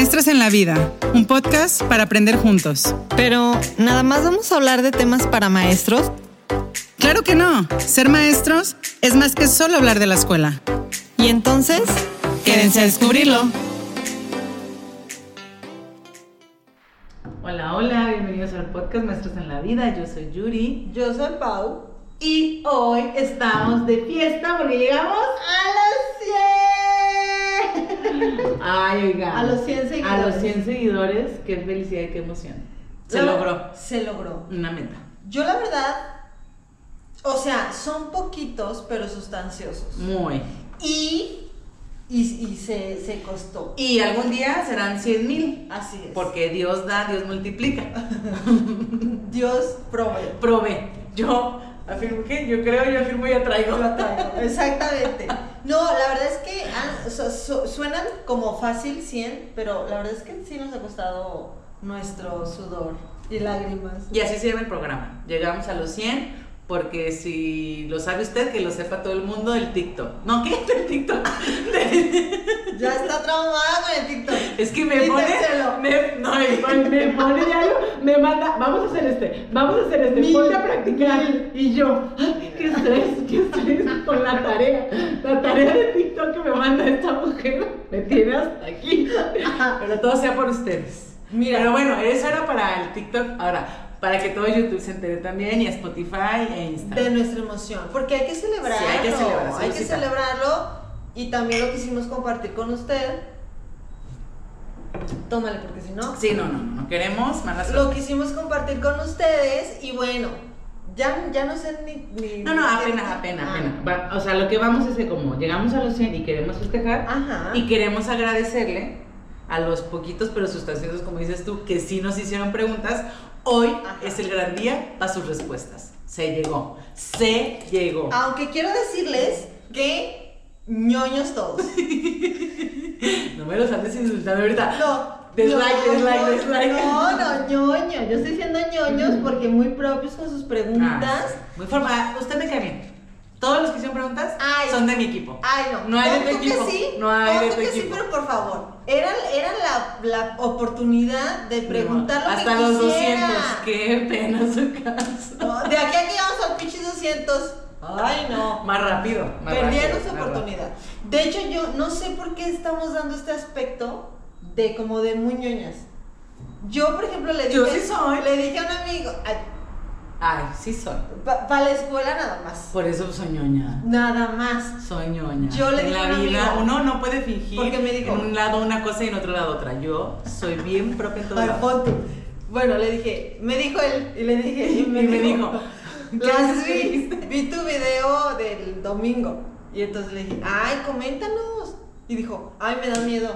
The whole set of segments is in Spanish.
Maestros en la Vida, un podcast para aprender juntos. Pero, ¿nada más vamos a hablar de temas para maestros? Claro que no. Ser maestros es más que solo hablar de la escuela. Y entonces, quédense a descubrirlo. Hola, hola, bienvenidos al podcast Maestros en la Vida. Yo soy Yuri. Yo soy Pau. Y hoy estamos de fiesta porque llegamos ¡A los 100! Ay, oiga. A los 100 seguidores. A los 100 seguidores. Qué felicidad y qué emoción. Se logró. Se logró. Una meta. Yo la verdad, o sea, son poquitos pero sustanciosos. Muy. Y, y, y se, se costó. Y algún día serán 100 mil. Así es. Porque Dios da, Dios multiplica. Dios provee. Probé. Yo afirmo que yo creo, yo afirmo y atraigo. Yo atraigo. Exactamente. No, la verdad es que ah, su- su- suenan como fácil 100, pero la verdad es que sí nos ha costado nuestro sudor y lágrimas. Y así se llama el programa. Llegamos a los 100 porque si lo sabe usted, que lo sepa todo el mundo del TikTok. No, ¿qué? Del TikTok. Ya está traumada con el TikTok. Es que me pone, me, no, me pone, pone diario, me manda, vamos a hacer este, vamos a hacer este, Mil. ponte a practicar. Y yo, ay, qué estrés, qué estrés con la tarea. La tarea de TikTok que me manda esta mujer me tiene hasta aquí. Pero todo sea por ustedes. Mira. Pero bueno, eso era para el TikTok. Ahora, para que todo YouTube se entere también, y a Spotify e Instagram. de nuestra emoción, porque hay que celebrarlo, Sí, hay que celebrar, hay que celebrarlo y también lo quisimos compartir con usted. Tómale, porque si no, Sí, no, no, no, no queremos malas lo quisimos compartir con ustedes y bueno, ya, ya no sé ni, ni- No, no, ni- apenas, apenas, Ah. apenas. O sea, lo que vamos es que como llegamos a los 100 y queremos festejar Ajá. y queremos agradecerle a los poquitos pero sustanciosos, como dices tú, que sí nos hicieron preguntas, hoy Ajá. es el gran día para sus respuestas. Se llegó, se llegó. Aunque quiero decirles que ñoños todos. No me los andes insultando ahorita. No. Dislike, no, dislike, no, dislike. No, no, ñoño. Yo estoy diciendo ñoños porque muy propios con sus preguntas. Ah, muy formada. Usted me cae bien. Todos los que hicieron preguntas Ay. son de mi equipo. Ay, no. No hay de tu que equipo. sí, No hay de tu que sí, equipo. pero por favor. Era, era la, la oportunidad de preguntar lo Hasta que los quisiera. 200. Qué pena su caso. No, de aquí a que llegamos al pinche 200. Ay, no. Más rápido. Más Perdieron rápido, su más oportunidad. De hecho, yo no sé por qué estamos dando este aspecto de como de muy ñoñas. Yo, por ejemplo, le dije, Yo sí soy. le dije a un amigo. Ay, sí soy. para la escuela nada más. Por eso soy ñoña. Nada más. Soy ñoña. Yo le en dije la vida amigo- uno no puede fingir Porque me dijo- en un lado una cosa y en otro lado otra. Yo soy bien propia en pon tú. Bueno, le dije, me dijo él, y le dije, y me, Y me dijo, ¿qué las vi, vi tu video del domingo. Y entonces le dije, ay, coméntanos. Y dijo, ay, me da miedo.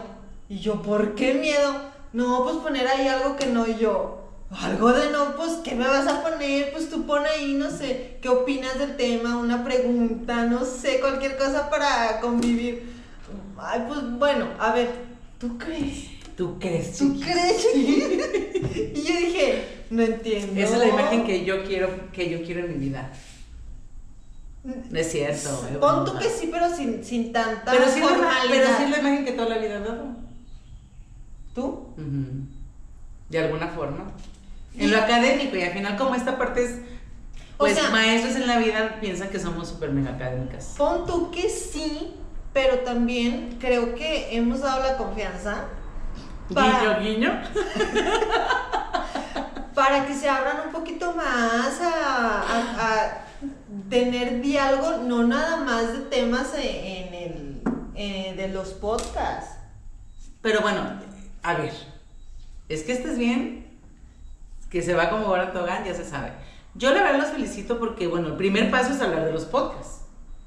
Y yo, ¿por qué miedo? No, pues poner ahí algo que no, yo. Algo de no, pues, ¿qué me vas a poner? Pues tú pon ahí, no sé, ¿qué opinas del tema? Una pregunta, no sé, cualquier cosa para convivir. Ay, pues bueno, a ver, ¿tú crees? ¿Tú crees? ¿Tú crees? y yo dije, no entiendo. Esa es la imagen que yo quiero, que yo quiero en mi vida. No es cierto. eh, Pon tú que sí, pero sin, sin tanta Pero sí, es la, formalidad. pero sí es la imagen que toda la vida he dado. ¿Tú? De alguna forma. En lo académico, y al final, como esta parte es. O Pues sea- maestros en la vida piensan que somos súper mega académicas. Pon tú que sí, pero también creo que hemos dado la confianza para, Guiño, guiño. para que se abran un poquito más a, a- a tener diálogo, no nada más de temas e- en el eh, de los podcasts. Pero bueno, a ver. Es que estés bien, que se va como ahora Togán, ya se sabe. Yo la verdad los felicito porque, bueno, el primer paso es hablar de los podcasts.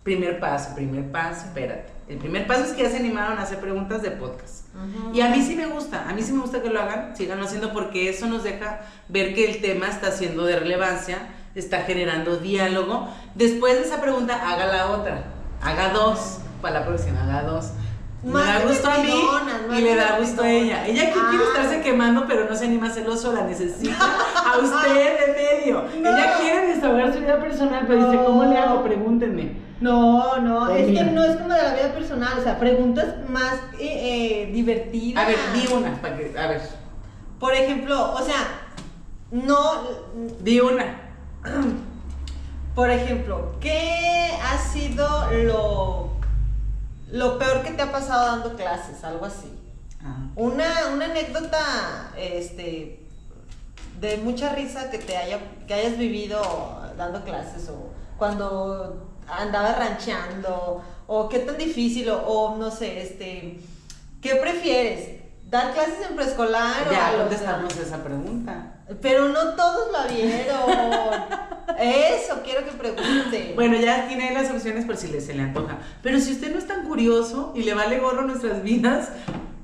Primer paso, primer paso, espérate. El primer paso es que ya se animaron a hacer preguntas de podcast. Y a mí sí me gusta, a mí sí me gusta que lo hagan, síganlo haciendo porque eso nos deja ver que el tema está siendo de relevancia, está generando diálogo. Después de esa pregunta, haga la otra, haga dos, para la próxima, haga dos. Me da gusto a mí y le da gusto a ella. Ella quiere Ah. estarse quemando, pero no se anima a hacerlo sola, necesita a usted de medio. Ella quiere desahogar su vida personal, pero dice. ¿cómo le hago? Pregúntenme. No, no, es que no es como de la vida personal, o sea, preguntas más eh, eh, divertidas. A ver, di una, para que, a ver, Por ejemplo, o sea, no, di una. por ejemplo, ¿qué ha sido lo, lo peor que te ha pasado dando clases? Algo así. Ah. Una, una anécdota, este, de mucha risa que te haya, que hayas vivido dando clases o cuando andabas rancheando o qué tan difícil o, o no sé, este, ¿qué prefieres? ¿Dar clases en preescolar o Ya contestamos esa pregunta. Pero no todos la vieron. Eso quiero que pregunte. Bueno, ya tiene las opciones por si le, se le antoja. Pero si usted no es tan curioso y le vale gorro nuestras vidas,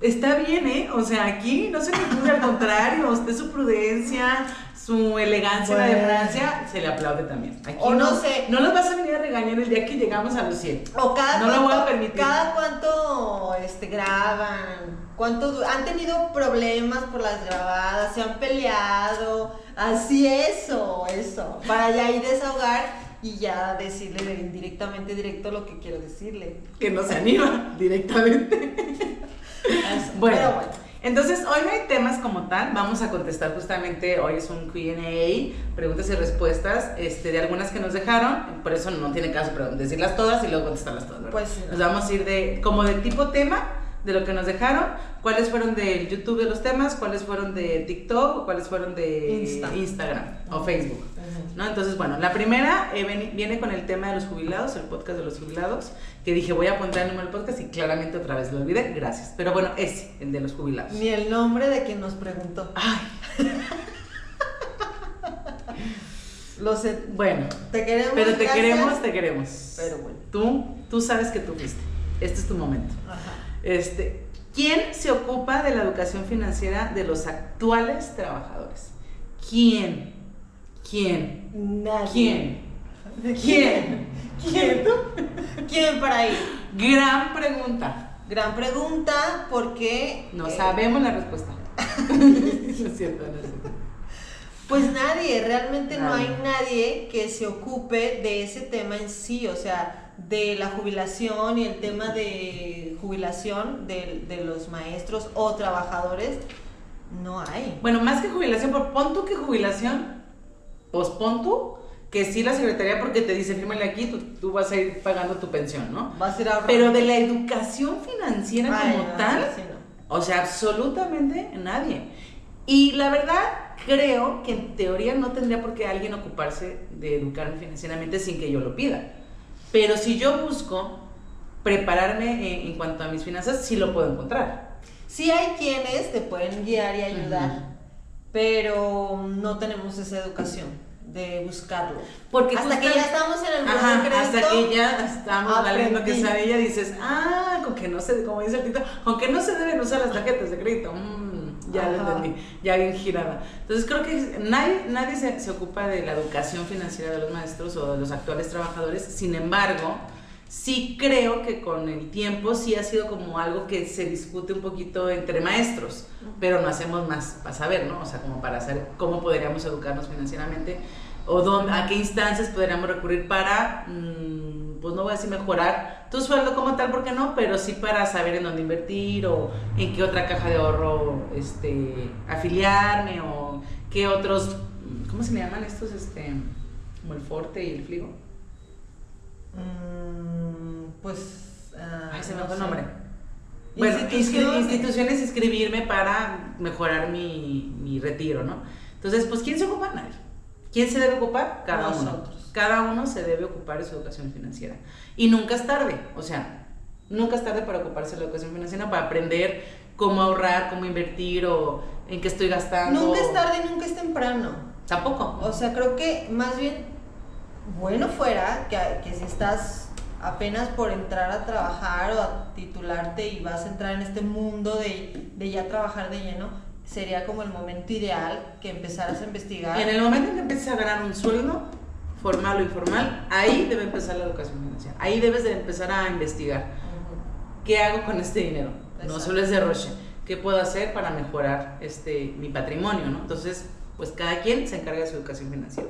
está bien, ¿eh? O sea, aquí no se le al contrario, usted su prudencia, su elegancia la de Bueno. Francia, se le aplaude también. Aquí O no sé. No los vas a venir a regañar el día que llegamos a los 100. O cada No lo voy a permitir. Cada cuánto este, graban, cuánto han tenido problemas por las grabadas, se han peleado, así eso, eso, para ya ir desahogar y ya decirle de- directamente, directo lo que quiero decirle. Que no se anima directamente. Eso, Bueno, pero bueno. Entonces hoy no hay temas como tal, vamos a contestar justamente, hoy es un Q&A, preguntas y respuestas este, de algunas que nos dejaron, por eso no tiene caso pero decirlas todas y luego contestarlas todas, ¿verdad? Pues sí. Nos vamos a ir de, como de tipo tema, de lo que nos dejaron, cuáles fueron del YouTube de los temas, cuáles fueron de TikTok, o cuáles fueron de Insta. Instagram o Facebook. ¿no? Entonces, bueno, la primera eh, viene con el tema de los jubilados, el podcast de los jubilados, que dije voy a apuntar el número del podcast y claramente otra vez lo olvidé, gracias. Pero bueno, ese, el de los jubilados. Ni el nombre de quien nos preguntó. Ay, Lo sé. bueno, Te queremos. pero te gracias. queremos, te queremos. Pero bueno. Tú, tú sabes que tú fuiste. Este es tu momento. Ajá. Este, ¿quién se ocupa de la educación financiera de los actuales trabajadores? ¿Quién? ¿Quién? Nadie. ¿Quién? ¿Quién? ¿Quién? ¿Quién para ir? Gran pregunta. Gran pregunta, porque. No eh, sabemos la respuesta. no es cierto, no es cierto. Pues nadie, realmente no hay nadie que se ocupe de ese tema en sí, o sea, de la jubilación y el tema de jubilación de, de los maestros o trabajadores, no hay. Bueno, más que jubilación, por pon tú que jubilación, pues pon tú que sí la secretaría porque te dice, fírmale aquí, tú, tú vas a ir pagando tu pensión, ¿no? Va a ser ahorrando. Pero de la educación financiera Ay, como no, tal, sí, no. o sea, absolutamente nadie. Y la verdad, creo que en teoría no tendría por qué alguien ocuparse de educarme financieramente sin que yo lo pida. Pero si yo busco prepararme en, en cuanto a mis finanzas, sí lo puedo encontrar. Sí hay quienes te pueden guiar y ayudar, pero no tenemos esa educación de buscarlo. Porque hasta que ya estamos en el Ajá, de hasta crédito, que ya estamos valiendo que sabe ella, dices, ah, con que no se, como dice el Tito, con que no se deben usar las tarjetas de crédito. Mm, ya lo entendí, ya bien girada. Entonces creo que nadie, nadie se, se ocupa de la educación financiera de los maestros o de los actuales trabajadores. Sin embargo, sí creo que con el tiempo sí ha sido como algo que se discute un poquito entre maestros, pero no hacemos más para saber, ¿no? O sea, como para saber cómo podríamos educarnos financieramente o dónde, a qué instancias podríamos recurrir para, mm, pues no voy a decir mejorar tu sueldo como tal, porque no, pero sí para saber en dónde invertir o en qué otra caja de ahorro este, afiliarme o qué otros, ¿cómo se le llaman estos? Este, como el Forte y el Fligo. Mm, pues. ah, Ay, se me fue el nombre. Bueno, inscri- instituciones, inscribirme para mejorar mi, mi retiro, ¿no? Entonces, pues, ¿quién se ocupa? Nadie. ¿Quién se debe ocupar? Cada uno. Cada uno se debe ocupar de su educación financiera. Y nunca es tarde, o sea, nunca es tarde para ocuparse de la educación financiera, para aprender cómo ahorrar, cómo invertir o en qué estoy gastando. Nunca es tarde nunca es temprano. Tampoco. O sea, creo que más bien bueno fuera que, que si estás apenas por entrar a trabajar o a titularte y vas a entrar en este mundo de, de ya trabajar de lleno, sería como el momento ideal que empezaras a investigar. En el momento en que empieces a ganar un sueldo, formal o informal, ahí debe empezar la educación financiera. Ahí debes de empezar a investigar. ¿Qué hago con este dinero? No solo es de Roche. ¿Qué puedo hacer para mejorar este, mi patrimonio? ¿no? Entonces, pues cada quien se encarga de su educación financiera.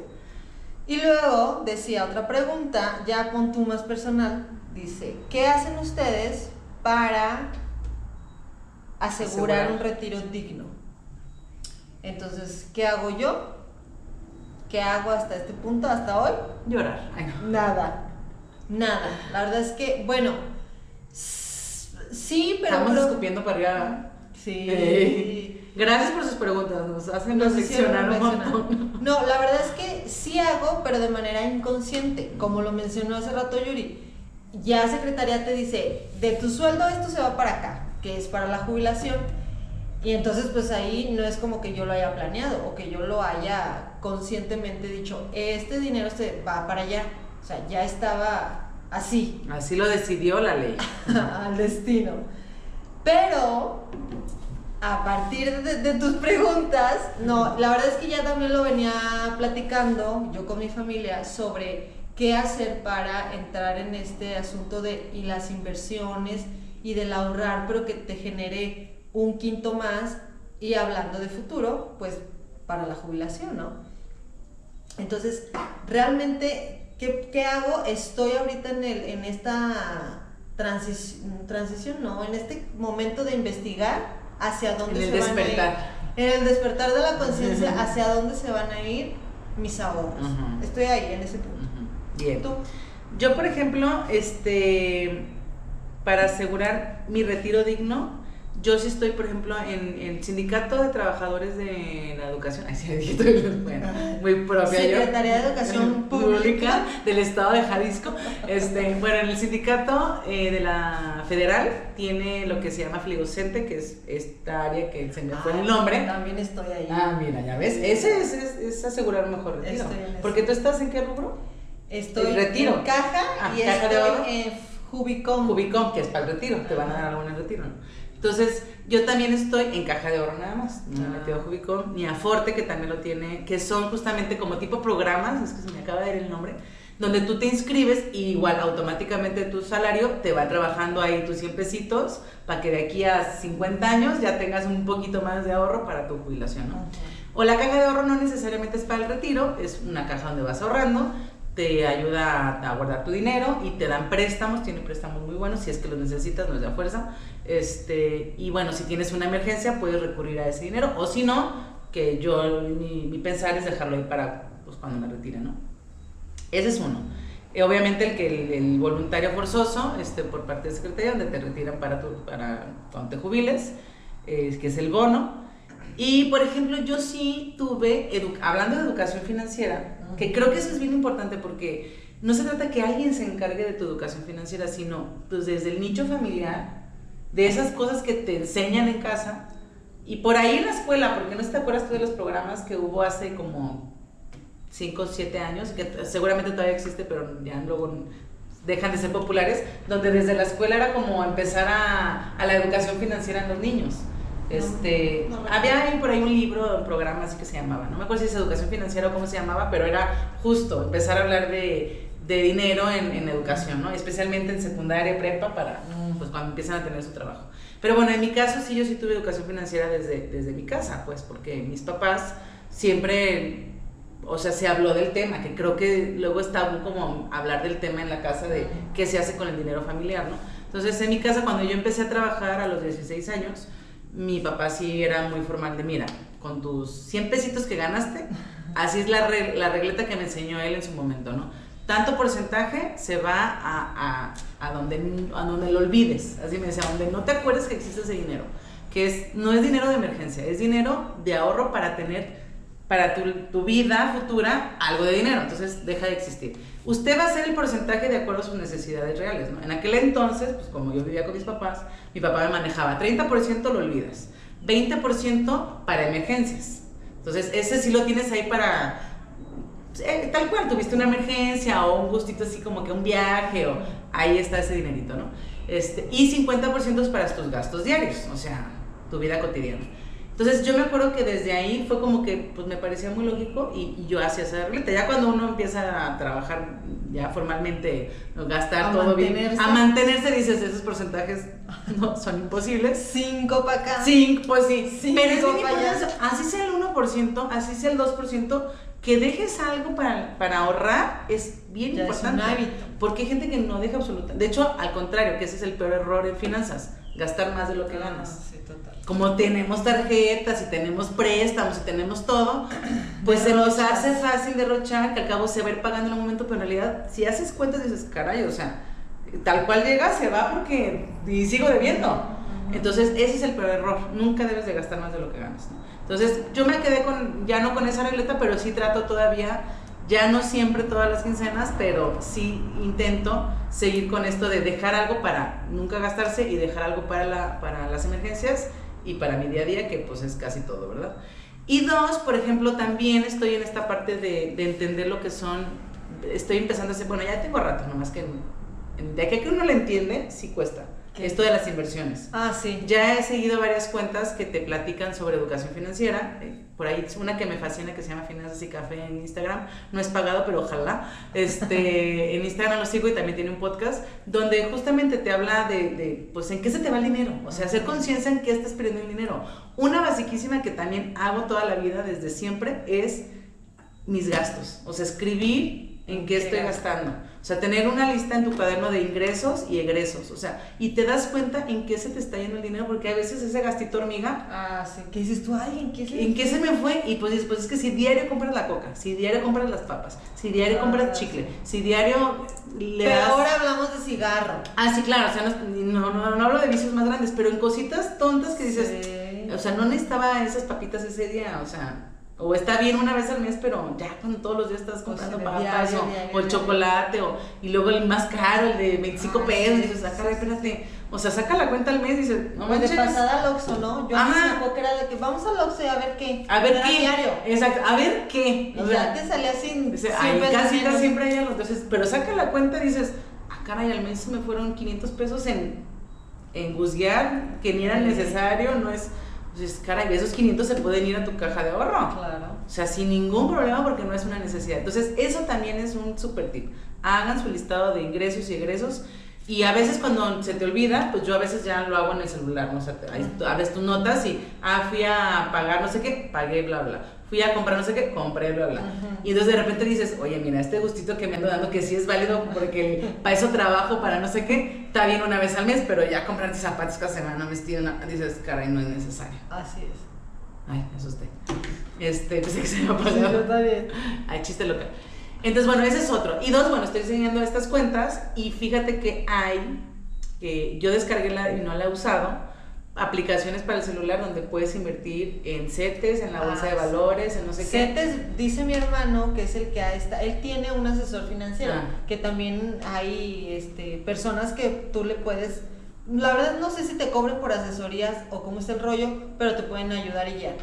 Y luego decía otra pregunta, ya con tú más personal, dice, ¿qué hacen ustedes para asegurar, Asegurar. un retiro digno? Entonces, ¿qué hago yo? ¿Qué hago hasta este punto, hasta hoy? Llorar. Nada, nada. La verdad es que, bueno, sí, pero... Estamos creo- escupiendo para arriba. Sí. Eh, Gracias por sus preguntas, nos hacen Nos reflexionar un montón. No, la verdad es que sí hago, pero de manera inconsciente, como lo mencionó hace rato Yuri. Ya Secretaría te dice, de tu sueldo esto se va para acá, que es para la jubilación. Y entonces pues ahí no es como que yo lo haya planeado o que yo lo haya conscientemente dicho, este dinero se va para allá. O sea, ya estaba así, Así lo decidió la ley. al destino. Pero a partir de, de tus preguntas, no, la verdad es que ya también lo venía platicando yo con mi familia sobre qué hacer para entrar en este asunto de y las inversiones y del ahorrar, pero que te genere un quinto más y hablando de futuro, pues para la jubilación, ¿no? Entonces, realmente, ¿qué, qué hago? Estoy ahorita en, el, en esta transis- transición, no, en este momento de investigar hacia dónde En se van a despertar. ir. En el despertar de la conciencia, hacia dónde se van a ir mis ahorros. Estoy ahí, en ese punto. Bien. ¿Tú? Yo, por ejemplo, este, para asegurar mi retiro digno, yo sí estoy, por ejemplo, en el Sindicato de Trabajadores de la Educación, ay, sí, bueno, muy propia yo. Secretaría de Educación Pública. del Estado de Jalisco. Este, bueno, en el sindicato eh, de la federal tiene lo que se llama Fligocente, que es esta área que se me fue el nombre. También estoy ahí. Ah, mira, ya ves, ese es, es, es asegurar un mejor retiro. Porque tú estás en qué rubro? Estoy el retiro. en caja Ah, y caja de oro. estoy en Jubicom. Jubicom, que es para el retiro, te van a dar algo en el retiro. ¿no? Entonces, yo también estoy en caja de oro nada más, no he Ah. metido a Jubicom, ni a Forte, que también lo tiene, que son justamente como tipo programas, es que se me acaba de ir el nombre, donde tú te inscribes y igual automáticamente tu salario te va trabajando ahí tus 100 pesitos para que de aquí a 50 años ya tengas un poquito más de ahorro para tu jubilación, ¿no? O la caja de ahorro no necesariamente es para el retiro, es una caja donde vas ahorrando, te ayuda a, guardar tu dinero y te dan préstamos, tiene préstamos muy buenos, si es que los necesitas, no es de fuerza. Este, y bueno, si tienes una emergencia, puedes recurrir a ese dinero, o si no, que yo, mi, mi pensar es dejarlo ahí para pues, cuando me retire, ¿no? Ese es uno. Eh, obviamente el que el, el voluntario forzoso, este, por parte de Secretaría, donde te retiran para, tu, para cuando te jubiles, eh, que es el bono. Y, por ejemplo, yo sí tuve, hablando de educación financiera, que creo que eso es bien importante porque no se trata que alguien se encargue de tu educación financiera, sino pues, desde el nicho familiar, de esas cosas que te enseñan en casa y por ahí en la escuela, porque no te acuerdas tú de los programas que hubo hace como 5 o 7 años, que seguramente todavía existe, pero ya luego dejan de ser populares, donde desde la escuela era como empezar a la educación financiera en los niños. Este, no recuerdo. había ahí por ahí un libro, un programa así que se llamaba, no me acuerdo si es educación financiera o cómo se llamaba, pero era justo empezar a hablar de, de dinero en, en educación, ¿no? Especialmente en secundaria, prepa, para pues cuando empiezan a tener su trabajo. Pero bueno, en mi caso sí, yo sí tuve educación financiera desde, desde mi casa, pues porque mis papás siempre, o sea, se habló del tema, que creo que luego es tabú como hablar del tema en la casa de qué se hace con el dinero familiar, ¿no? Entonces, en mi casa, cuando yo empecé a trabajar a los 16 años, mi papá sí era muy formal de, mira, con tus 100 pesitos que ganaste, así es la, re- la regleta que me enseñó él en su momento, ¿no? Tanto porcentaje se va a, a, a, donde, a donde lo olvides, así me decía, donde no te acuerdes que existe ese dinero, que es, no es dinero de emergencia, es dinero de ahorro para tener para tu, tu vida futura algo de dinero, entonces deja de existir. Usted va a hacer el porcentaje de acuerdo a sus necesidades reales, ¿no? En aquel entonces, pues como yo vivía con mis papás, mi papá me manejaba 30% lo olvidas, 20% para emergencias. Entonces, ese sí lo tienes ahí para eh, tal cual, tuviste una emergencia o un gustito así como que un viaje o ahí está ese dinerito, ¿no? Este, y 50% es para tus gastos diarios, o sea, tu vida cotidiana. Entonces yo me acuerdo que desde ahí fue como que pues me parecía muy lógico y, y yo hacía esa regleta. Ya cuando uno empieza a trabajar ya formalmente, gastar A todo bien, mantenerse. a mantenerse dices esos porcentajes no son imposibles. Cinco para acá. Sí, pues sí. Cinco Pero es bien. Así sea el 1%, así sea el 2%, que dejes algo para, para ahorrar es bien Ya es importante. un hábito. Porque hay gente que no deja absoluta. De hecho, al contrario, que ese es el peor error en finanzas, gastar más de lo que Ah, ganas. Sí, total. Como tenemos tarjetas y tenemos préstamos y tenemos todo, pues se nos hace fácil derrochar, que al cabo se va a ir pagando en un momento, pero en realidad, si haces cuentas, dices, caray, o sea, tal cual llega, se va porque y sigo debiendo. Entonces, ese es el peor error. Nunca debes de gastar más de lo que ganas. ¿no? Entonces, yo me quedé con, ya no con esa regleta, pero sí trato todavía, ya no siempre todas las quincenas, pero sí intento seguir con esto de dejar algo para nunca gastarse y dejar algo para, la, para las emergencias y para mi día a día, que pues es casi todo, ¿verdad? Y dos, por ejemplo, también estoy en esta parte de, de entender lo que son, estoy empezando a hacer, bueno, ya tengo rato, nomás que en- de que uno lo entiende, sí cuesta. ¿Qué? Esto de las inversiones. Ah, sí. Ya he seguido varias cuentas que te platican sobre educación financiera. eh, Por ahí es una que me fascina que se llama Finanzas y Café en Instagram. No es pagado, pero ojalá. Este, en Instagram lo sigo y también tiene un podcast donde justamente te habla de, de, pues, en qué se te va el dinero. O sea, hacer conciencia en qué estás perdiendo el dinero. Una basiquísima que también hago toda la vida desde siempre es mis gastos. O sea, escribir en qué ¿Qué estoy gastando. O sea, tener una lista en tu cuaderno de ingresos y egresos. O sea, y te das cuenta en qué se te está yendo el dinero, porque a veces ese gastito hormiga, Ah, sí. ¿Qué dices tú? Ay, ¿en qué se ¿en qué se me fue? Y pues dices, pues es que si diario compras la coca, si diario compras las papas, si diario Ah, compras sí. chicle, si diario le Pero das... ahora hablamos de cigarro. Ah, sí, claro, o sea, no, no, no, no hablo de vicios más grandes, pero en cositas tontas que dices, Sí. o sea, no necesitaba esas papitas ese día, o sea, o está bien una vez al mes, pero ya cuando todos los días estás comprando sí, papas diario, o, diario, o el chocolate, o, y luego el más caro, el de 25 Ah, pesos, sí, y dices, ah, espérate, o sea, saca la cuenta al mes y dices, no Pues de manches. pasada al Oxxo, ¿no? Yo Ajá. me que era de que vamos al Oxxo y a ver qué. A ver qué. diario. Exacto, a ver qué. O ya sea, te salía sin. dice, sin ay, casi siempre hay algo. Entonces, pero saca la cuenta y dices, ah, caray, al mes me fueron 500 pesos en, en guzguear, que ni era necesario, no es. Entonces, caray, esos 500 se pueden ir a tu caja de ahorro. Claro. O sea, sin ningún problema porque no es una necesidad. Entonces, eso también es un super tip. Hagan su listado de ingresos y egresos. Y a veces cuando se te olvida, pues yo a veces ya lo hago en el celular, ¿no? O sea, abres tus notas y, ah, fui a pagar no sé qué, pagué, bla, bla. Fui a comprar no sé qué, compré, bla, bla. Y entonces de repente dices, oye, mira, este gustito que me ando dando, que sí es válido porque para eso trabajo, para no sé qué, está bien una vez al mes, pero ya comprarte zapatos cada semana, vestido, no, dices, caray, no es necesario. Así es. Ay, me asusté. Este, pensé que se me había Sí, pasado. también. Ay, chiste local. Entonces, bueno, ese es otro. Y dos, bueno, estoy enseñando estas cuentas y fíjate que hay, eh, yo descargué la y no la he usado, aplicaciones para el celular donde puedes invertir en CETES, en la bolsa Ah, de sí. valores, en no sé qué. CETES, dice mi hermano, que es el que ha esta, él tiene un asesor financiero, Ah. que también hay este, personas que tú le puedes, la verdad no sé si te cobren por asesorías o cómo está el rollo, pero te pueden ayudar y guiar.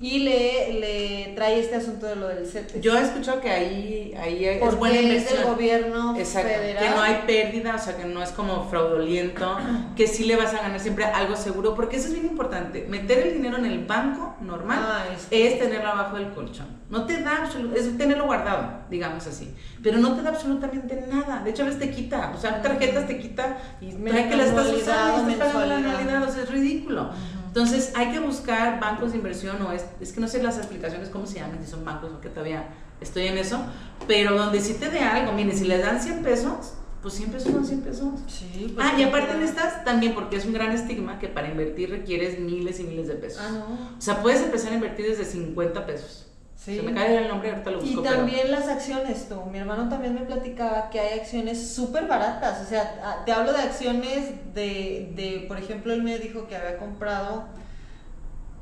Y le, le trae este asunto de lo del CETES. Yo he escuchado que ahí, ahí es porque buena es del gobierno Exacto, federal. que no hay pérdida, o sea, que no es como fraudulento, que sí le vas a ganar siempre algo seguro, porque eso es bien importante. Meter el dinero en el banco normal Ah, es- tenerlo abajo del colchón. No te da es tenerlo guardado, digamos así, pero no te da absolutamente nada. De hecho, a veces te quita, o sea, tarjetas te quita y trae que la estás usando, estás pagando la anualidad, o sea, es ridículo. Entonces hay que buscar bancos de inversión o es, es que no sé las aplicaciones cómo se llaman, si son bancos porque todavía estoy en eso, pero donde sí te dé algo, mire, si les dan 100 pesos, pues 100 pesos son 100 pesos. Sí, pues, Ah, y aparte en estas también porque es un gran estigma que para invertir requieres miles y miles de pesos. Ah, no. O sea, puedes empezar a invertir desde 50 pesos. Sí. Se me cae el nombre, ahorita lo busco. Y pero- también las acciones, tú. Mi hermano también me platicaba que hay acciones súper baratas. O sea, te hablo de acciones de, de, por ejemplo, él me dijo que había comprado,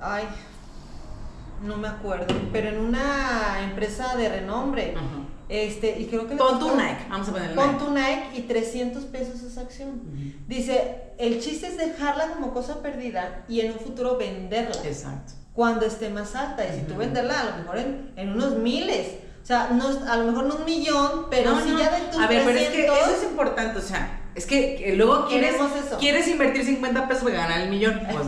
ay, no me acuerdo, pero en una empresa de renombre. Ajá. Este, y creo que Pon tu Nike, vamos a poner Pon Nike. tu Nike y 300 pesos esa acción. Dice, el chiste es dejarla como cosa perdida y en un futuro venderla Exacto. Cuando esté más alta. Y si tú venderla, a lo mejor en, en unos miles. O sea, no, a lo mejor no un millón, pero No, si no. ya de tus A ver, pero es que 300, eso es importante, o sea, es que, que luego quieres, eso. quieres invertir 50 pesos para ganar el millón. Pues,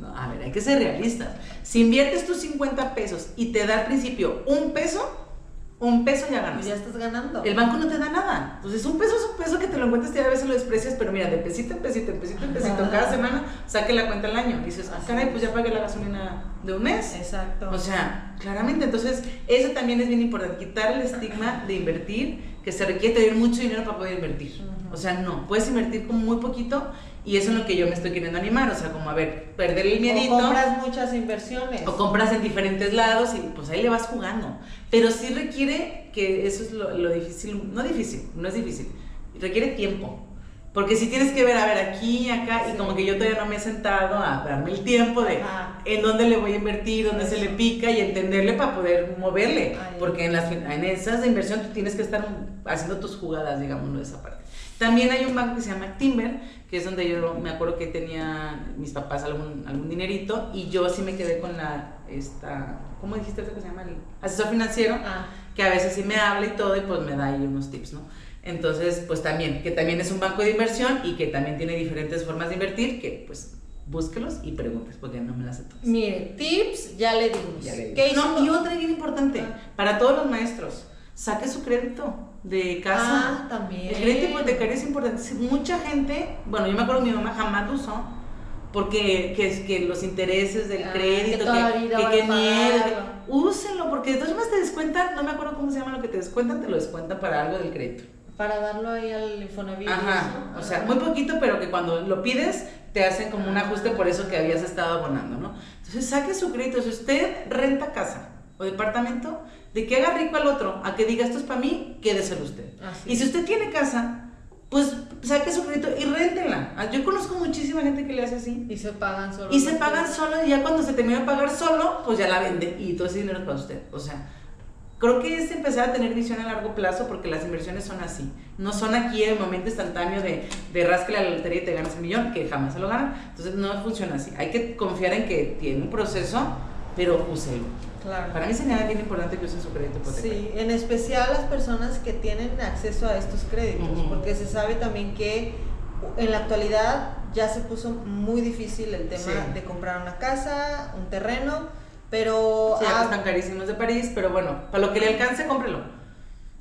no, a ver, hay que ser realistas. Si inviertes tus 50 pesos y te da al principio un peso, un peso ya ganas. ya estás ganando. El banco no te da nada. Entonces, un peso es un peso que te lo encuentras y a veces lo desprecias, pero mira, de pesito en pesito, en pesito en pesito, cada semana saque la cuenta al año. Y dices, ah, caray, es. pues ya pagué la gasolina de un mes. Exacto. O sea, claramente, entonces, eso también es bien importante, quitar el estigma de invertir, que se requiere tener mucho dinero para poder invertir. O sea, no, puedes invertir con muy poquito y eso es lo que yo me estoy queriendo animar, o sea, como a ver, perder el miedito. o compras muchas inversiones. O compras en diferentes lados y pues ahí le vas jugando. Pero sí requiere que eso es lo, lo difícil, no difícil, no es difícil, requiere tiempo. Porque si tienes que ver, a ver, aquí y acá, y Sí. como que yo todavía no me he sentado a darme el tiempo de Ajá. en dónde le voy a invertir, dónde se le pica y entenderle para poder moverle. Ahí. Porque en, las, en esas de inversión tú tienes que estar haciendo tus jugadas, digamos, de esa parte. También hay un banco que se llama Timber, que es donde yo me acuerdo que tenía mis papás algún, algún dinerito y yo sí me quedé con la, esta, ¿cómo dijiste que se llama? El asesor financiero, Ah, que a veces sí me habla y todo y pues me da ahí unos tips, ¿no? Entonces, pues también, que también es un banco de inversión y que también tiene diferentes formas de invertir, que pues búsquelos y preguntes, porque no me las sé todas. mire, tips ya le dimos. Ya le y otra bien importante, Ah. para todos los maestros, saque su crédito de casa. Ah, también. El crédito hipotecario es importante. Mucha gente, bueno, yo me acuerdo mi mamá jamás lo usó, porque que, que los intereses del Ah, crédito, que que, que, van que a miedo, pagarlo. que- úsenlo, porque de todas formas te descuentan, no me acuerdo cómo se llama lo que te descuentan, te lo descuentan para algo del crédito. Para darlo ahí al Infonavit. Ajá, eso. o sea, muy poquito, pero que cuando lo pides te hacen como un ajuste por eso que habías estado abonando, ¿no? Entonces saque su crédito, si usted renta casa o departamento, de que haga rico al otro, a que diga esto es para mí, quédeselo usted. Así Y si usted tiene casa, pues saque su crédito y réntela. Ah, Yo conozco muchísima gente que le hace así. Y se pagan solo. Y se pagan solo y ya cuando se termina de pagar solo, pues ya la vende y todo ese dinero es para usted. O sea, creo que es empezar a tener visión a largo plazo porque las inversiones son así. No son aquí el momento instantáneo de, de rasque la lotería y te ganas un millón, que jamás se lo ganan. Entonces no funciona así. Hay que confiar en que tiene un proceso, pero úselo. Claro. Para mí sería bien importante que usen su crédito hipotecario. Sí, en especial las personas que tienen acceso a estos créditos, porque se sabe también que en la actualidad ya se puso muy difícil el tema Sí. de comprar una casa, un terreno, pero Sí, ah, están carísimos de París, pero bueno, para lo que le alcance, cómprelo.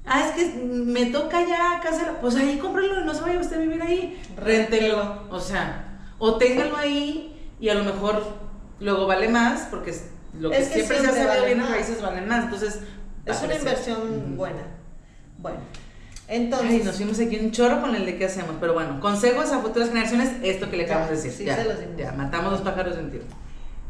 Ah, es que me toca ya casa, pues ahí cómprelo y no se vaya usted a vivir ahí. Réntelo. O sea, o téngalo ahí y a lo mejor luego vale más, porque lo que Es que siempre se siempre hace de vale bienes más. raíces valen más. Entonces, es a una inversión Ujú. buena. Bueno, Ay, entonces nos fuimos aquí un chorro con el de qué hacemos, pero bueno, consejos a futuras generaciones, esto que le acabamos de decir. sí, ya, se los dimos. ya, matamos dos pájaros de un tiro.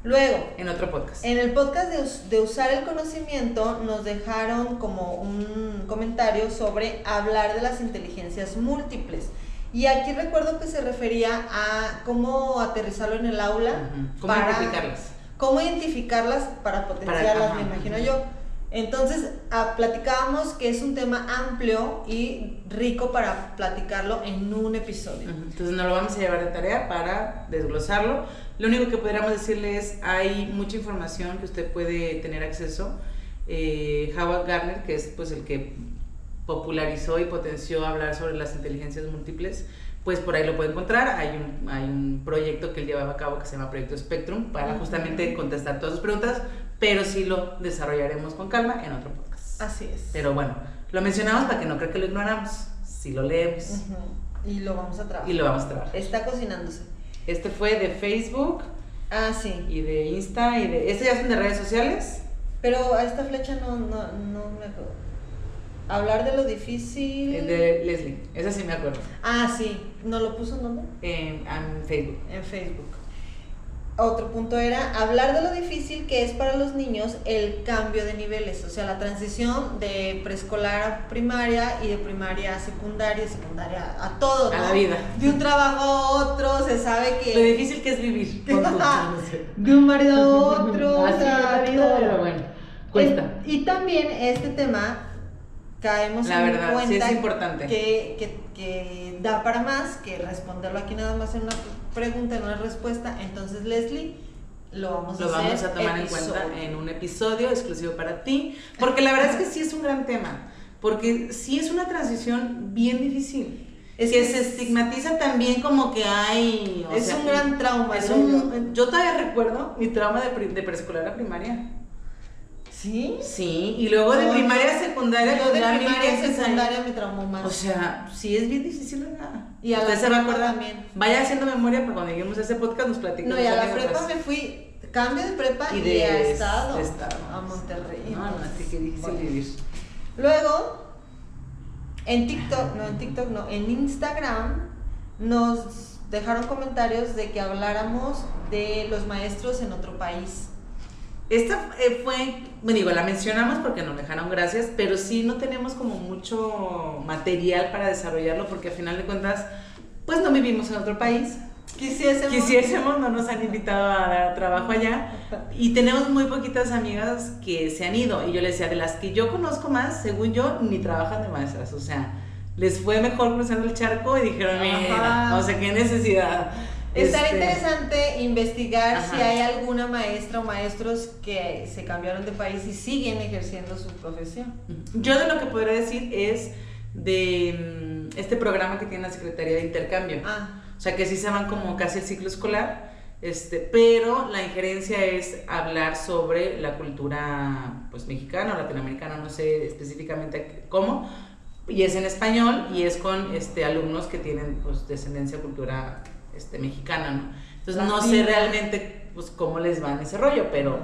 Luego En otro podcast. En el podcast de, us- de usar el conocimiento nos dejaron como un comentario sobre hablar de las inteligencias múltiples. Y aquí recuerdo que se refería a cómo aterrizarlo en el aula. ¿Cómo para- identificarlas? Cómo identificarlas para potenciarlas, me imagino yo. Entonces, ah, platicábamos que es un tema amplio y rico para platicarlo en un episodio. Entonces nos lo vamos a llevar de tarea para desglosarlo. Lo único que podríamos decirle es, hay mucha información que usted puede tener acceso. Eh, Howard Gardner, que es pues el que popularizó y potenció hablar sobre las inteligencias múltiples, pues por ahí lo puede encontrar. Hay un, hay un proyecto que él llevaba a cabo que se llama Proyecto Spectrum para justamente contestar todas sus preguntas, pero sí lo desarrollaremos con calma en otro podcast. Así es. Pero bueno, lo mencionamos para que no crea que lo ignoramos. Si lo leemos. Y lo vamos a trabajar. y lo vamos a trabajar. Está cocinándose. Este fue de Facebook Ah, sí. y de Insta y de... ¿Este ya son de redes sociales? Pero a esta flecha no, no, no me acuerdo. Hablar de lo difícil. El de Leslie. Ese sí me acuerdo. Ah, sí. ¿No lo puso en dónde? En, en Facebook. En Facebook. Otro punto era hablar de lo difícil que es para los niños el cambio de niveles, o sea, la transición de preescolar a primaria y de primaria a secundaria, secundaria a todo, A ¿no? la vida. De un trabajo a otro, se sabe Lo que difícil que es vivir. de un marido a otro, o Así es sea, la vida, pero bueno, cuesta. Eh, y también este tema caemos La en verdad, sí cuenta es importante. Que, que, que da para más que responderlo aquí nada más en una pregunta, en una respuesta. Entonces, Leslie, lo vamos a Lo hacer vamos a tomar en episodio. cuenta en un episodio exclusivo para ti. Porque la verdad es que sí es un gran tema. Porque sí es una transición bien difícil. Es que que se es- estigmatiza también como que hay... o Es sea, un gran trauma. Es un, yo todavía recuerdo mi trauma de, de preescolar a primaria. ¿Sí? Sí, y luego de No, primaria a secundaria. Yo de primaria a secundaria me traumó más. O sea, sí es bien difícil, ¿verdad? Y a la Usted se va a acordar. también. Vaya haciendo memoria para cuando lleguemos a ese podcast nos platiquen. no, y a la prepa me fui, cambio de prepa Y y, de a estado, de estado. a Monterrey. No, no, así que difícil bueno. vivir. Luego, en TikTok, no en TikTok, no, en Instagram nos dejaron comentarios de que habláramos de los maestros en otro país. Esta eh, fue, bueno, digo, la mencionamos porque nos dejaron gracias, pero sí no tenemos como mucho material para desarrollarlo porque al final de cuentas, pues no vivimos en otro país. Quisiésemos. Quisiésemos, no nos han invitado a dar trabajo allá y tenemos muy poquitas amigas que se han ido y yo les decía, de las que yo conozco más, según yo, ni trabajan de maestras, o sea, les fue mejor cruzando el charco y dijeron, mira, o sea, qué necesidad. Estaría Este, interesante investigar Ajá. si hay alguna maestra o maestros que se cambiaron de país y siguen ejerciendo su profesión. Yo de lo que podría decir es de mm, este programa que tiene la Secretaría de Intercambio. Ah, O sea, que sí se van como casi el ciclo escolar, este, pero la injerencia es hablar sobre la cultura pues mexicana o latinoamericana, no sé específicamente cómo, y es en español y es con este, alumnos que tienen pues descendencia cultura este, mexicana, ¿no? Entonces no sé realmente pues cómo les va en ese rollo, pero,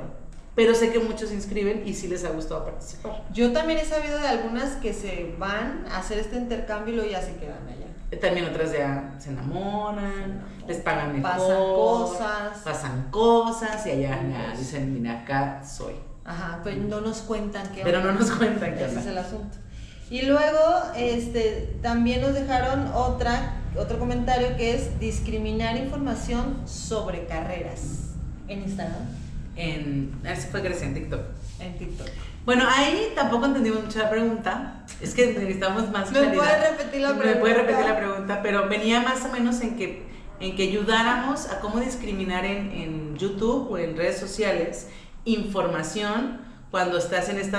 pero sé que muchos se inscriben y sí les ha gustado participar. yo también he sabido de algunas que se van a hacer este intercambio y luego ya se quedan allá. También otras ya se enamoran, enamoran. les pagan mejor. Pasan cosas. Pasan cosas y allá ya dicen, mira, acá soy. Ajá, pues no nos cuentan qué Pero onda. no nos cuentan qué Ese es el asunto. Y luego, este, también nos dejaron otra, otro comentario que es discriminar información sobre carreras en Instagram, En, así fue Grecia en TikTok. en TikTok. Bueno, ahí tampoco entendimos mucho la pregunta. Es que necesitamos más ¿Me claridad. puedes repetir la ¿Me puedes pregunta? repetir la pregunta? Pero venía más o menos en que, en que ayudáramos a cómo discriminar en, en YouTube o en redes sociales información cuando estás en este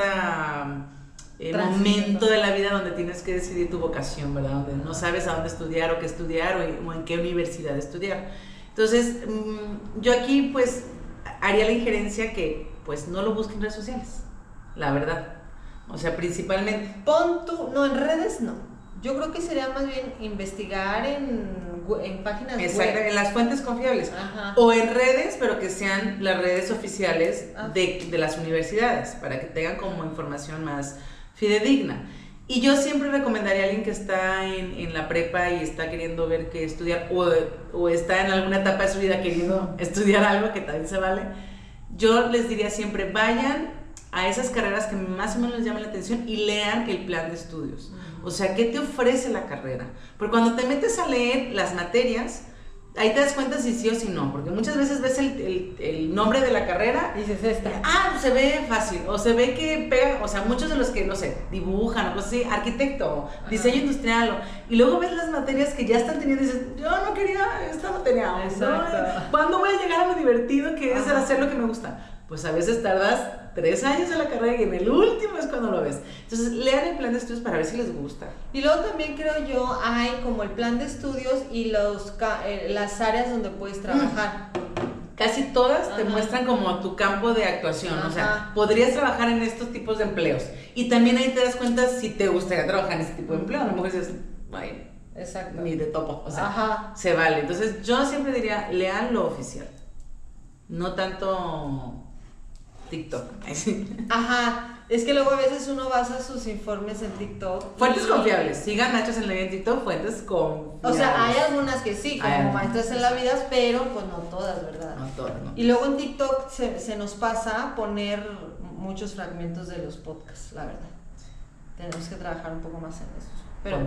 Transición. momento de la vida donde tienes que decidir tu vocación, ¿verdad? Donde no sabes a dónde estudiar o qué estudiar o en, o en qué universidad estudiar. Entonces, mm, yo aquí pues haría la injerencia que pues no lo busquen en redes sociales, la verdad. O sea, principalmente. Pon tú, no, en redes no. Yo creo que sería más bien investigar en, en páginas Exacto, web. en las fuentes confiables. Ajá. O en redes, pero que sean las redes oficiales Ah. de, de las universidades, para que tengan como información más fidedigna. Y yo siempre recomendaría a alguien que está en, en la prepa y está queriendo ver qué estudiar, o, o está en alguna etapa de su vida queriendo estudiar algo, que también se vale. Yo les diría siempre, vayan a esas carreras que más o menos les llaman la atención y lean el plan de estudios. O sea, ¿qué te ofrece la carrera? Porque cuando te metes a leer las materias, ahí te das cuenta si sí o si no, porque muchas veces ves el, el- el nombre de la carrera Dices esta. Ah, se ve fácil, o se ve que pega, o sea, muchos de los que, no sé, dibujan o cosas así, arquitecto, diseño industrial, o- y luego ves las materias que ya están teniendo y dices, yo no quería esta materia, ¿no? ¿cuándo voy a llegar a lo divertido que es Ajá. hacer lo que me gusta? Pues a veces tardas tres años en la carrera y en el último es cuando lo ves. Entonces, lean el plan de estudios para ver si les gusta. Y luego también creo yo hay como el plan de estudios y los eh, las áreas donde puedes trabajar. Casi todas te muestran como tu campo de actuación, o sea, podrías trabajar en estos tipos de empleos. Y también ahí te das cuenta si te gustaría trabajar en este tipo de empleo. A lo mejor dices, ay, Exacto. ni de topo, o sea, Ajá. se vale. Entonces, yo siempre diría, lean lo oficial, no tanto TikTok. Ajá. Es que luego a veces uno basa sus informes en TikTok. Fuentes y- confiables, sigan Nachos en la vida en TikTok, fuentes confiables. O sea, hay algunas que sí, como maestras en la vida, pero pues no todas, ¿verdad? No todas, ¿no? Y luego en TikTok se, se nos pasa poner muchos fragmentos de los podcasts, la verdad. Tenemos que trabajar un poco más en eso. Pero,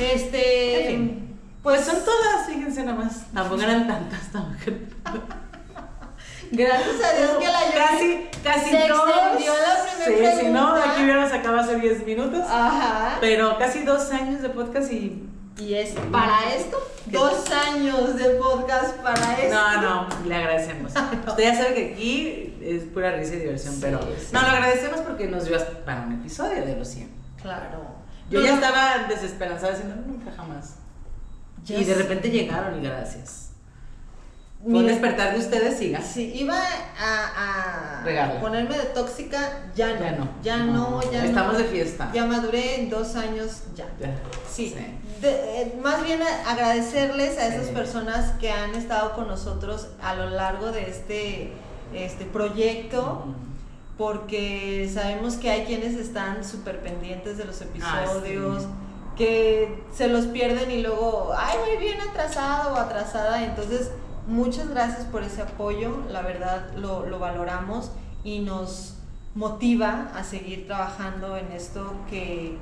este. En fin. Pues Pues son todas, fíjense nada más. Tampoco eran tantas, tampoco. Gracias a Dios que la Casi, casi se dos. extendió la primera Sí, si no, aquí hubiéramos acabado hace 10 minutos. Ajá. Pero casi dos años de podcast y. Y es para esto, ¿Qué dos años de podcast para esto. No, no, le agradecemos. Usted ya sabe que aquí es pura risa y diversión, Sí, pero. sí. No, lo agradecemos porque nos dio hasta para un episodio de los 100. Claro. Yo No, ya no, estaba desesperanzada diciendo, nunca jamás. y de repente llegaron y gracias. Mira. despertar de ustedes, siga. Sí, iba a, ponerme de tóxica, ya no. Ya no. Ya no, ya Estamos no. de fiesta. Ya maduré en dos años, ya. Ya. Sí. De- eh, más bien agradecerles a esas Sí. personas que han estado con nosotros a lo largo de este, este proyecto, porque sabemos que hay quienes están súper pendientes de los episodios, sí. que se los pierden y luego, ay, muy bien atrasado o atrasada. Entonces, muchas gracias por ese apoyo, la verdad lo, lo valoramos y nos motiva a seguir trabajando en esto que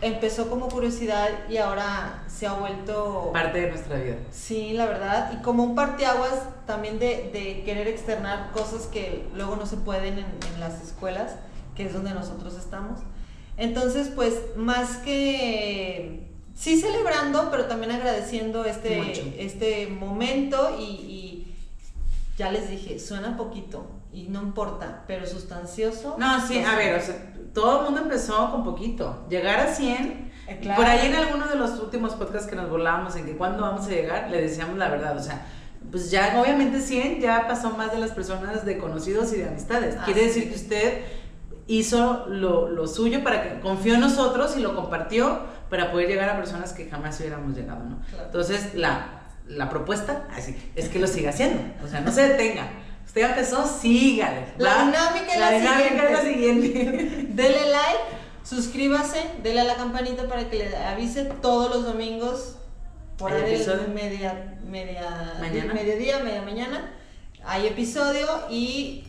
empezó como curiosidad y ahora se ha vuelto Parte de nuestra vida. Sí, la verdad, y como un parteaguas también de, de querer externar cosas que luego no se pueden en, en las escuelas, que es donde nosotros estamos. Entonces, pues, más que sí celebrando, pero también agradeciendo Mucho. este, este momento y, y ya les dije, suena poquito y no importa, pero sustancioso. No, sí, a ver, o sea, todo el mundo empezó con poquito. Llegar a 100. Eh, claro. Por ahí en alguno de los últimos podcasts que nos burlábamos en que cuándo vamos a llegar, le decíamos la verdad, o sea, pues ya obviamente 100 ya pasó más de las personas de conocidos y de amistades. Ah, Quiere decir que usted hizo lo, lo suyo para que confió en nosotros y lo compartió para poder llegar a personas que jamás hubiéramos llegado, ¿no? Claro. Entonces, la, la propuesta así, es que lo siga haciendo, o sea, no se detenga. Usted empezó, sígale. La dinámica es la la dinámica es la siguiente. Dele like, suscríbase, dele a la campanita para que le avise todos los domingos por ¿Hay ahí episodio? media, media, Mañana. mediodía, media mañana. Hay episodio y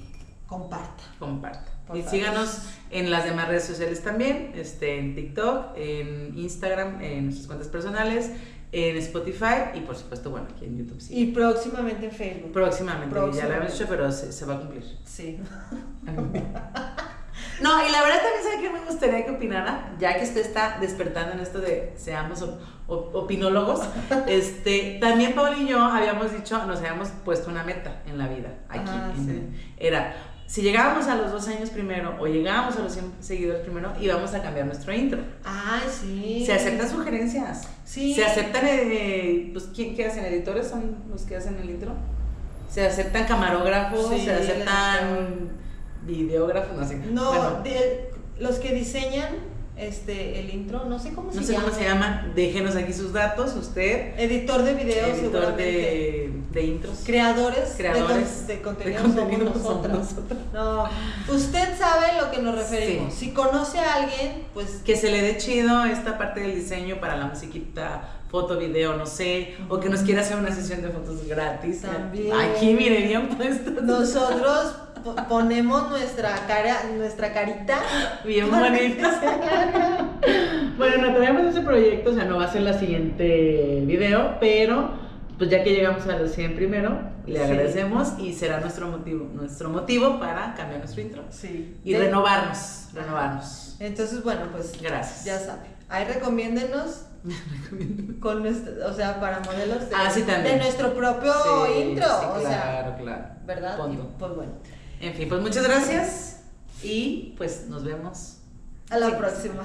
comparta. Comparta. Por y favor. síganos en las demás redes sociales también, este, en TikTok, en Instagram, en nuestras cuentas personales, en Spotify y por supuesto, bueno, aquí en YouTube sí. Y próximamente en Facebook. próximamente, ya lo habíamos dicho, pero se, se va a cumplir. Sí. No, y la verdad también sabe que me gustaría que opinara, ya que usted está despertando en esto de seamos op- op- opinólogos, este, también Paul y yo habíamos dicho, nos habíamos puesto una meta en la vida aquí. Ah, en- sí. Era, si llegábamos a los dos años primero o llegábamos a los 100 seguidores primero, íbamos a cambiar nuestro intro. Ay, sí. Se aceptan sugerencias. Sí. Se aceptan, eh, pues, ¿quién qué hacen? ¿Editores son los que hacen el intro? Se aceptan camarógrafos, Sí, se aceptan videógrafos, no sé. No, Bueno, de- los que diseñan este el intro, no sé cómo no se sé llama. cómo se llama. Déjenos aquí sus datos, usted, Editor de videos, editor de, de intros. Creadores, Creadores de, de contenido, de contenido somos somos nosotras. nosotras. No, usted sabe a lo que nos referimos. Sí. Si conoce a alguien, pues Que se le dé chido esta parte del diseño para la musiquita, foto, video, no sé, o que nos quiera hacer una sesión de fotos gratis. También. Aquí, mire, bien puestos. nosotros ponemos nuestra cara, nuestra carita. Bien bonitas. bueno, no tenemos ese proyecto, o sea, no va a ser la siguiente video, pero pues ya que llegamos a los 100 primero, le Sí. agradecemos y será nuestro motivo, nuestro motivo para cambiar nuestro intro Sí. y De- renovarnos, renovarnos. Entonces, bueno, pues Gracias. ya sabe. Ahí recomiéndenos con nuestro, o sea, para modelos de, Ah, sí, de nuestro propio Sí, intro, o sea, claro, claro. ¿verdad? Y, pues bueno, En fin, pues muchas gracias y pues nos vemos. a la Sí. próxima.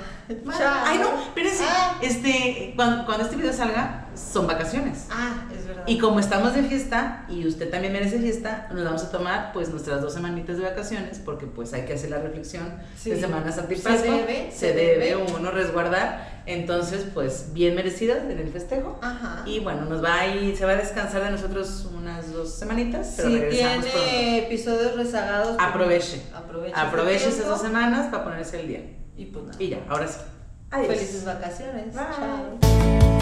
Ay, no, espérense. Ah. Este, cuando, cuando este video salga, son vacaciones. Ah, es verdad. Y como estamos de fiesta y usted también merece fiesta, nos vamos a tomar pues nuestras dos semanitas de vacaciones porque pues hay que hacer la reflexión Sí. de Semana Santa y Se Pascua. debe, se se debe debe. uno resguardar. Entonces pues bien merecidas en el festejo. Ajá. Y bueno, nos va a ir, se va a descansar de nosotros unas dos semanitas, pero si regresamos tiene episodios rezagados, pues, Aproveche. aproveche, Aproveche esas dos semanas para ponerse el día. Y pues nada. Y ya, ahora sí. Adiós. Felices vacaciones. Bye. Chao.